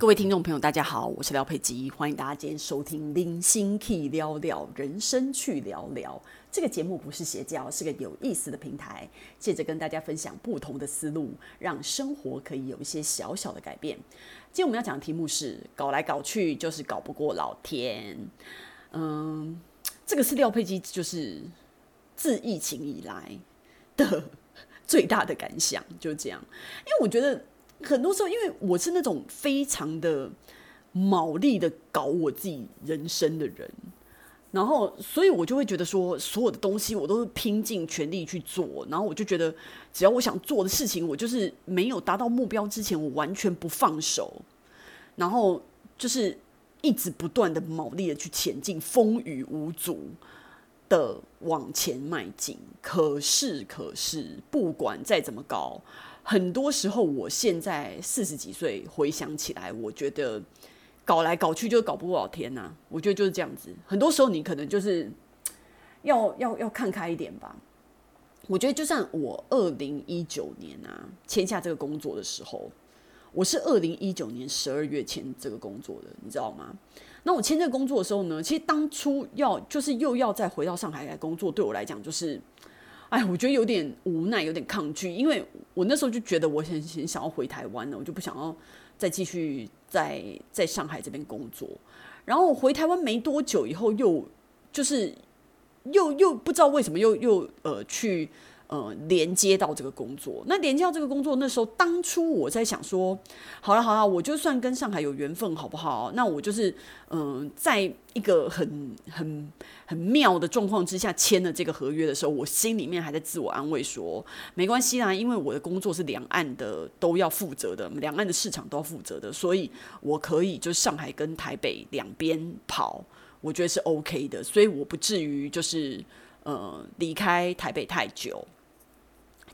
各位听众朋友，大家好，我是廖佩吉，欢迎大家今天收听《零星 key 聊聊人生去聊聊》这个节目，不是邪教，是个有意思的平台，借着跟大家分享不同的思路，让生活可以有一些小小的改变。今天我们要讲的题目是：搞来搞去就是搞不过老天。嗯，这个是廖佩基，就是自疫情以来的最大的感想，就这样。因为我觉得。很多时候，因为我是那种非常的卯力的搞我自己人生的人，然后所以我就会觉得说，所有的东西我都是拼尽全力去做，然后我就觉得，只要我想做的事情，我就是没有达到目标之前，我完全不放手，然后就是一直不断的卯力的去前进，风雨无阻的往前迈进。可是，可是不管再怎么搞。很多时候，我现在四十几岁，回想起来，我觉得搞来搞去就搞不过老天呐。我觉得就是这样子。很多时候，你可能就是要要要看开一点吧。我觉得，就像我二零一九年啊签下这个工作的时候，我是二零一九年十二月签这个工作的，你知道吗？那我签这个工作的时候呢，其实当初要就是又要再回到上海来工作，对我来讲就是。哎，我觉得有点无奈，有点抗拒，因为我那时候就觉得我很很想要回台湾了，我就不想要再继续在在上海这边工作。然后回台湾没多久以后，又就是又又不知道为什么又又呃去。呃，连接到这个工作，那连接到这个工作，那时候当初我在想说，好了好了，我就算跟上海有缘分，好不好？那我就是嗯、呃，在一个很很很妙的状况之下签了这个合约的时候，我心里面还在自我安慰说，没关系啦，因为我的工作是两岸的都要负责的，两岸的市场都要负责的，所以我可以就上海跟台北两边跑，我觉得是 OK 的，所以我不至于就是呃离开台北太久。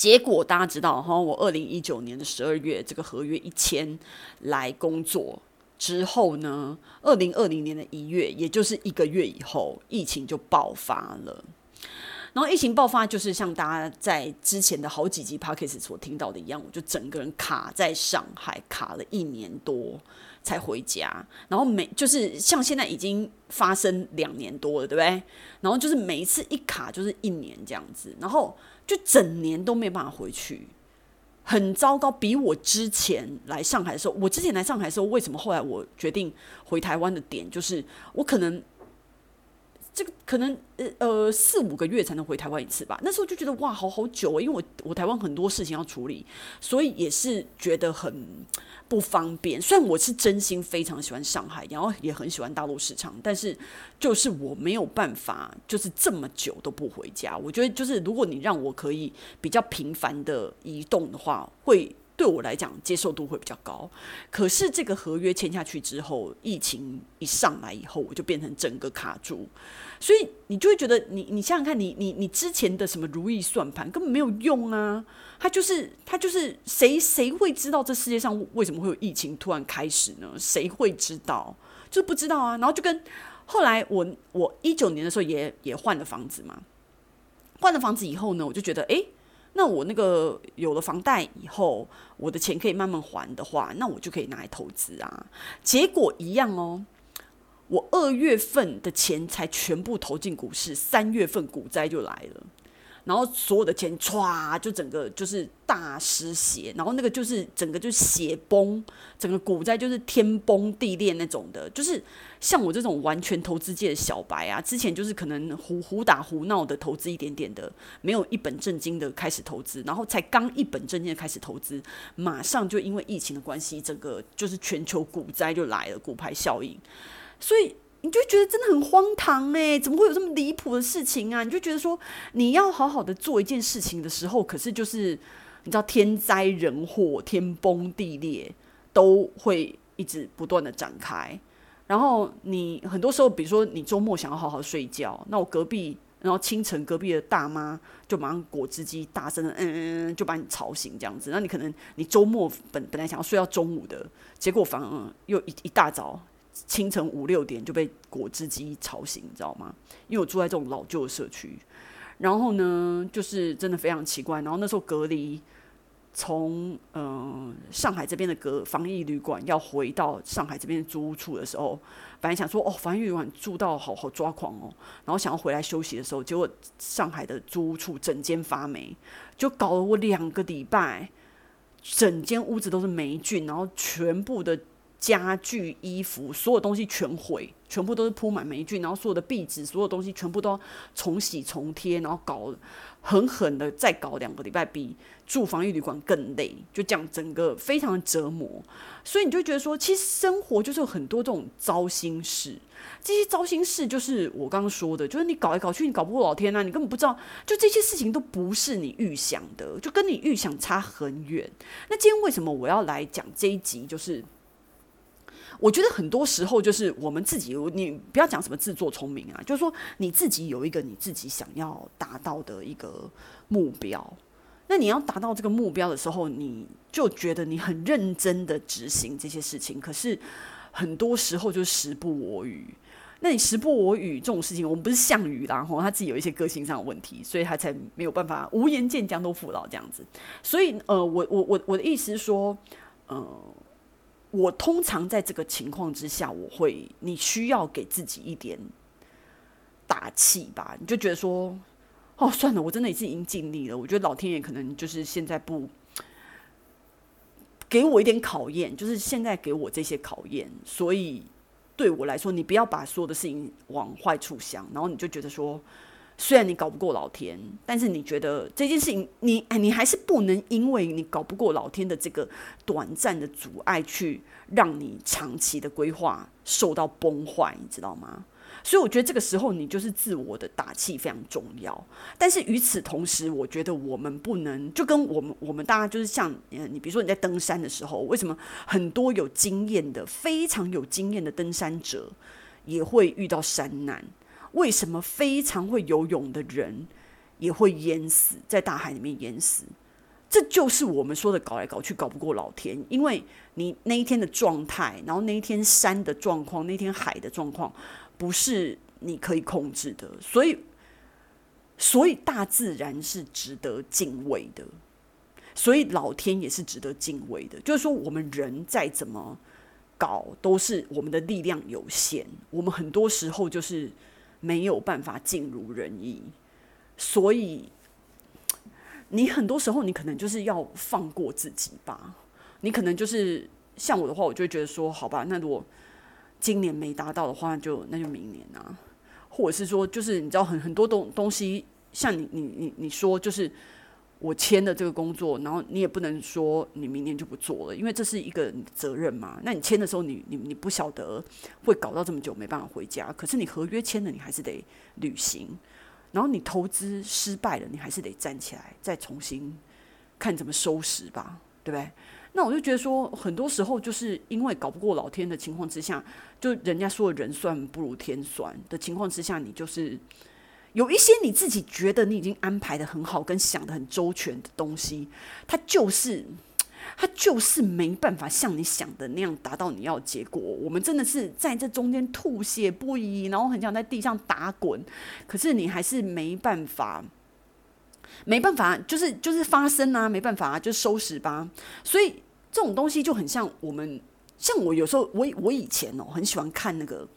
结果大家知道哈，我二零一九年的十二月这个合约一签来工作之后呢，二零二零年的一月，也就是一个月以后，疫情就爆发了。然后疫情爆发，就是像大家在之前的好几集 Podcast 所听到的一样，我就整个人卡在上海，卡了一年多才回家。然后每就是像现在已经发生两年多了，对不对？然后就是每一次一卡就是一年这样子，然后。就整年都没办法回去，很糟糕。比我之前来上海的时候，我之前来上海的时候，为什么后来我决定回台湾的点，就是我可能这个可能呃呃四五个月才能回台湾一次吧。那时候就觉得哇，好好久哦，因为我我台湾很多事情要处理，所以也是觉得很。不方便。虽然我是真心非常喜欢上海，然后也很喜欢大陆市场，但是就是我没有办法，就是这么久都不回家。我觉得就是如果你让我可以比较频繁的移动的话，会对我来讲接受度会比较高。可是这个合约签下去之后，疫情一上来以后，我就变成整个卡住。所以你就会觉得你，你想想看你，你你之前的什么如意算盘根本没有用啊！他就是他就是谁谁会知道这世界上为什么会有疫情突然开始呢？谁会知道？就是不知道啊！然后就跟后来我我一九年的时候也也换了房子嘛，换了房子以后呢，我就觉得诶，那我那个有了房贷以后，我的钱可以慢慢还的话，那我就可以拿来投资啊。结果一样哦。我二月份的钱才全部投进股市，三月份股灾就来了，然后所有的钱唰就整个就是大失血，然后那个就是整个就血崩，整个股灾就是天崩地裂那种的，就是像我这种完全投资界的小白啊，之前就是可能胡胡打胡闹的投资一点点的，没有一本正经的开始投资，然后才刚一本正经的开始投资，马上就因为疫情的关系，整个就是全球股灾就来了，骨牌效应。所以你就觉得真的很荒唐哎，怎么会有这么离谱的事情啊？你就觉得说你要好好的做一件事情的时候，可是就是你知道天灾人祸、天崩地裂都会一直不断的展开。然后你很多时候，比如说你周末想要好好睡觉，那我隔壁，然后清晨隔壁的大妈就马上果汁机大声的嗯嗯嗯，就把你吵醒这样子。那你可能你周末本本来想要睡到中午的，结果反而又一一大早。清晨五六点就被果汁机吵醒，你知道吗？因为我住在这种老旧的社区，然后呢，就是真的非常奇怪。然后那时候隔离，从嗯、上海这边的隔防疫旅馆要回到上海这边的租屋处的时候，本来想说哦，防疫旅馆住到好好抓狂哦，然后想要回来休息的时候，结果上海的租屋处整间发霉，就搞了我两个礼拜，整间屋子都是霉菌，然后全部的家具、衣服，所有东西全毁，全部都是铺满霉菌，然后所有的壁纸、所有东西全部都要重洗重贴，然后搞狠狠的再搞两个礼拜，比住防疫旅馆更累，就这样整个非常的折磨。所以你就觉得说，其实生活就是有很多这种糟心事，这些糟心事就是我刚刚说的，就是你搞来搞去，你搞不过老天啊，你根本不知道，就这些事情都不是你预想的，就跟你预想差很远。那今天为什么我要来讲这一集？就是。我觉得很多时候就是我们自己，你不要讲什么自作聪明啊，就是说你自己有一个你自己想要达到的一个目标，那你要达到这个目标的时候，你就觉得你很认真的执行这些事情，可是很多时候就时不我与。那你时不我与这种事情，我们不是项羽啦，吼，他自己有一些个性上的问题，所以他才没有办法无颜见江东父老这样子。所以呃，我我我我的意思是说，呃。我通常在这个情况之下，我会，你需要给自己一点打气吧？你就觉得说，哦，算了，我真的已经已经尽力了。我觉得老天爷可能就是现在不给我一点考验，就是现在给我这些考验，所以对我来说，你不要把所有的事情往坏处想，然后你就觉得说。虽然你搞不过老天，但是你觉得这件事情，你哎，你还是不能因为你搞不过老天的这个短暂的阻碍，去让你长期的规划受到崩坏，你知道吗？所以我觉得这个时候你就是自我的打气非常重要。但是与此同时，我觉得我们不能就跟我们我们大家就是像嗯，你比如说你在登山的时候，为什么很多有经验的、非常有经验的登山者也会遇到山难？为什么非常会游泳的人也会淹死在大海里面淹死？这就是我们说的搞来搞去搞不过老天，因为你那一天的状态，然后那一天山的状况，那天海的状况，不是你可以控制的。所以，所以大自然是值得敬畏的，所以老天也是值得敬畏的。就是说，我们人再怎么搞，都是我们的力量有限，我们很多时候就是。没有办法尽如人意，所以你很多时候你可能就是要放过自己吧。你可能就是像我的话，我就觉得说，好吧，那如果今年没达到的话，就那就明年啊，或者是说，就是你知道很很多东东西，像你你你你说就是。我签的这个工作，然后你也不能说你明年就不做了，因为这是一个责任嘛。那你签的时候你，你你不晓得会搞到这么久没办法回家，可是你合约签了，你还是得履行。然后你投资失败了，你还是得站起来再重新看怎么收拾吧，对不对？那我就觉得说，很多时候就是因为搞不过老天的情况之下，就人家说人算不如天算的情况之下，你就是。有一些你自己觉得你已经安排得很好，跟想得很周全的东西，它就是，它就是没办法像你想的那样达到你要的结果。我们真的是在这中间吐血不已，然后很想在地上打滚，可是你还是没办法，没办法，就是就是发生啊，没办法，就收拾吧。所以这种东西就很像我们，像我有时候，我我以前哦，很喜欢看那个。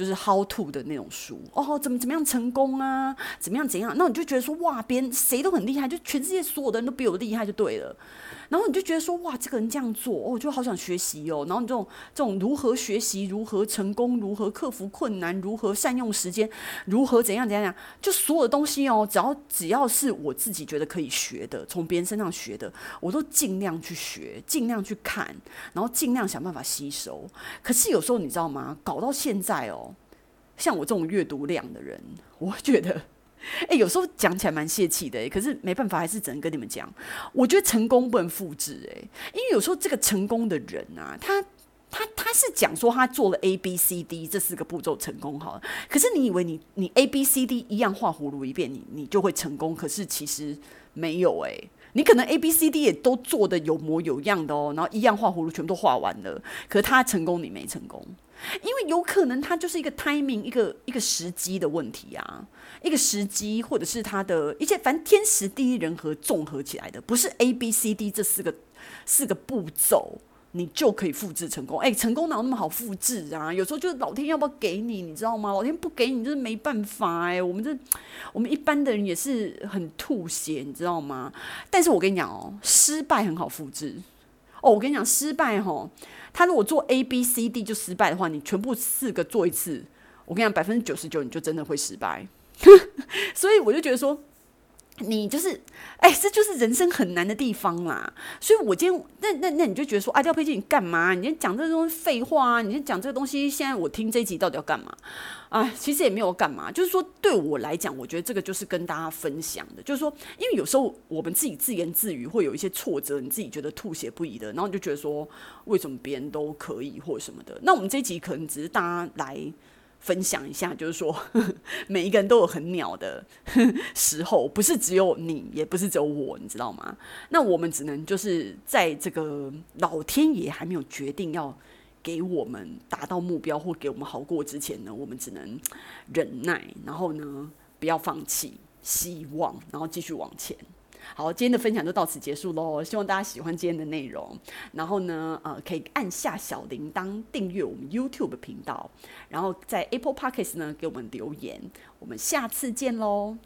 就是 how to 的那种书哦，怎么怎么样成功啊？怎么样怎样？那你就觉得说哇，别人谁都很厉害，就全世界所有的人都比我厉害就对了。然后你就觉得说哇，这个人这样做，哦，就好想学习哦。然后你这种这种如何学习、如何成功、如何克服困难、如何善用时间、如何怎样怎样怎样，就所有的东西哦，只要只要是我自己觉得可以学的，从别人身上学的，我都尽量去学，尽量去看，然后尽量想办法吸收。可是有时候你知道吗？搞到现在哦，像我这种阅读量的人，我觉得。哎、有时候讲起来蛮泄气的，可是没办法，还是只能跟你们讲。我觉得成功不能复制，哎，因为有时候这个成功的人啊，他他他是讲说他做了 A B C D 这四个步骤成功好了，可是你以为你你 A B C D 一样画葫芦一遍，你你就会成功，可是其实没有哎，欸，你可能 A B C D 也都做得有模有样的哦，然后一样画葫芦全部都画完了，可是他成功你没成功。因为有可能它就是一个 timing，一个一个时机的问题啊，一个时机，或者是它的一切，反正天时地利人和综合起来的，不是 A B C D 这四个四个步骤。你就可以复制成功，哎、成功哪有那么好复制啊？有时候就是老天要不要给你，你知道吗？老天不给你就是没办法哎、我们这我们一般的人也是很吐血，你知道吗？但是我跟你讲哦，失败很好复制哦。我跟你讲，失败齁，他如果做 A B C D 就失败的话，你全部四个做一次，我跟你讲，百分之九十九你就真的会失败。所以我就觉得说。你就是，哎、这就是人生很难的地方啦。所以，我今天那那那你就觉得说，啊，廖佩琪，你干嘛？你讲这东西废话啊！你讲这个东西，现在我听这一集到底要干嘛？啊，其实也没有干嘛，就是说，对我来讲，我觉得这个就是跟大家分享的，就是说，因为有时候我们自己自言自语，会有一些挫折，你自己觉得吐血不已的，然后你就觉得说，为什么别人都可以或什么的？那我们这一集可能只是大家来。分享一下，就是说，每一个人都有很鸟的 时候，不是只有你，也不是只有我，你知道吗？那我们只能就是在这个老天爷还没有决定要给我们达到目标或给我们好过之前呢，我们只能忍耐，然后呢，不要放弃希望，然后继续往前。好，今天的分享就到此结束喽。希望大家喜欢今天的内容。然后呢，呃，可以按下小铃铛订阅我们 YouTube 频道，然后在 Apple Podcast 呢给我们留言。我们下次见喽。